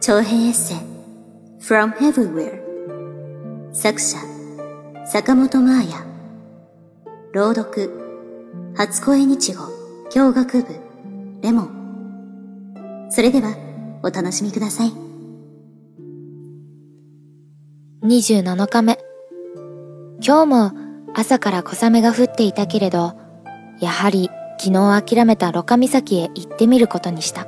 長編エッセイ From Everywhere 作者坂本真綾。朗読初恋日語教学部レモン。それではお楽しみください。27日目。今日も朝から小雨が降っていたけれどやはり昨日諦めたロカ岬へ行ってみることにした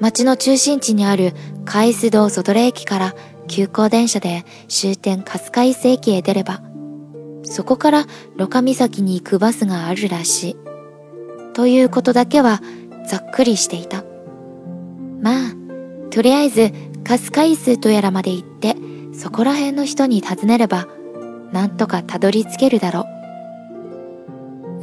町の中心地にある海須道外レ駅から急行電車で終点春日井駅へ出れば、そこからロカ岬に行くバスがあるらしい。ということだけはざっくりしていた。まあ、とりあえず春日井数とやらまで行って、そこら辺の人に尋ねれば、なんとかたどり着けるだろう。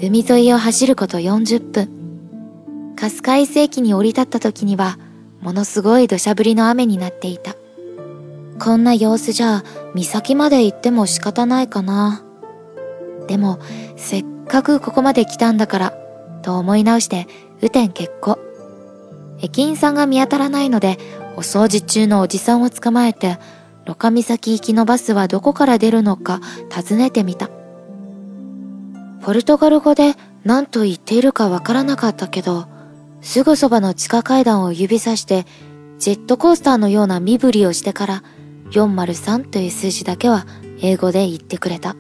海沿いを走ること40分。春日井駅に降り立った時には、ものすごい土砂降りの雨になっていた。こんな様子じゃ、岬まで行っても仕方ないかな。でも、せっかくここまで来たんだから、と思い直して、雨天結構。駅員さんが見当たらないので、お掃除中のおじさんを捕まえて、ロカ岬行きのバスはどこから出るのか尋ねてみた。ポルトガル語で何と言っているかわからなかったけど、すぐそばの地下階段を指さして、ジェットコースターのような身振りをしてから、403という数字だけは英語で言ってくれた。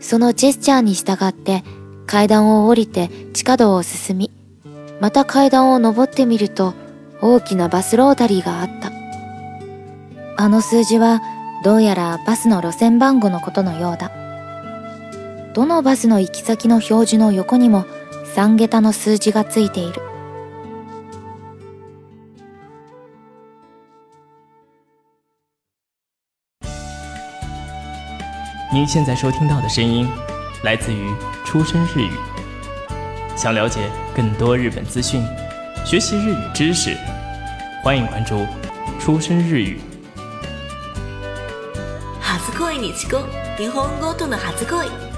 そのジェスチャーに従って階段を降りて地下道を進み、また階段を登ってみると大きなバスロータリーがあった。あの数字はどうやらバスの路線番号のことのようだ。どのバスの行き先の表示の横にも3桁の数字がついている。您现在收听到的声音来自于出生日语。想了解更多日本资讯，学习日语知识，欢迎关注出生日语。初恋に遅刻日本語との初恋